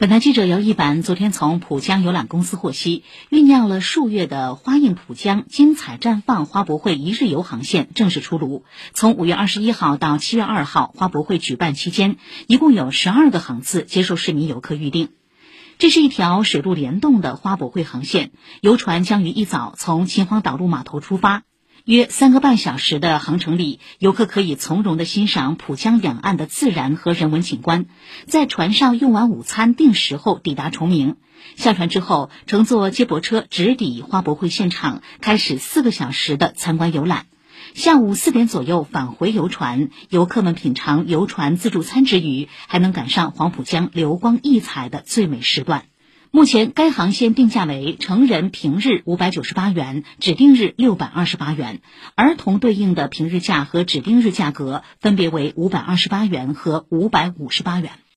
本台记者姚一凡昨天从浦江游览公司获悉，酝酿了数月的花映浦江精彩绽放花博会一日游航线正式出炉。从五月二十一号到七月二号，花博会举办期间，一共有十二个航次接受市民游客预订。这是一条水陆联动的花博会航线，游船将于一早从秦皇岛路码头出发。约三个半小时的航程里，游客可以从容地欣赏浦江两岸的自然和人文景观。在船上用完午餐定时后，抵达崇明。下船之后，乘坐接驳车直抵花博会现场，开始四个小时的参观游览。下午四点左右返回游船，游客们品尝游船自助餐之余，还能赶上黄浦江流光溢彩的最美时段。目前，该航线定价为成人平日五百九十八元，指定日六百二十八元；儿童对应的平日价和指定日价格分别为五百二十八元和五百五十八元。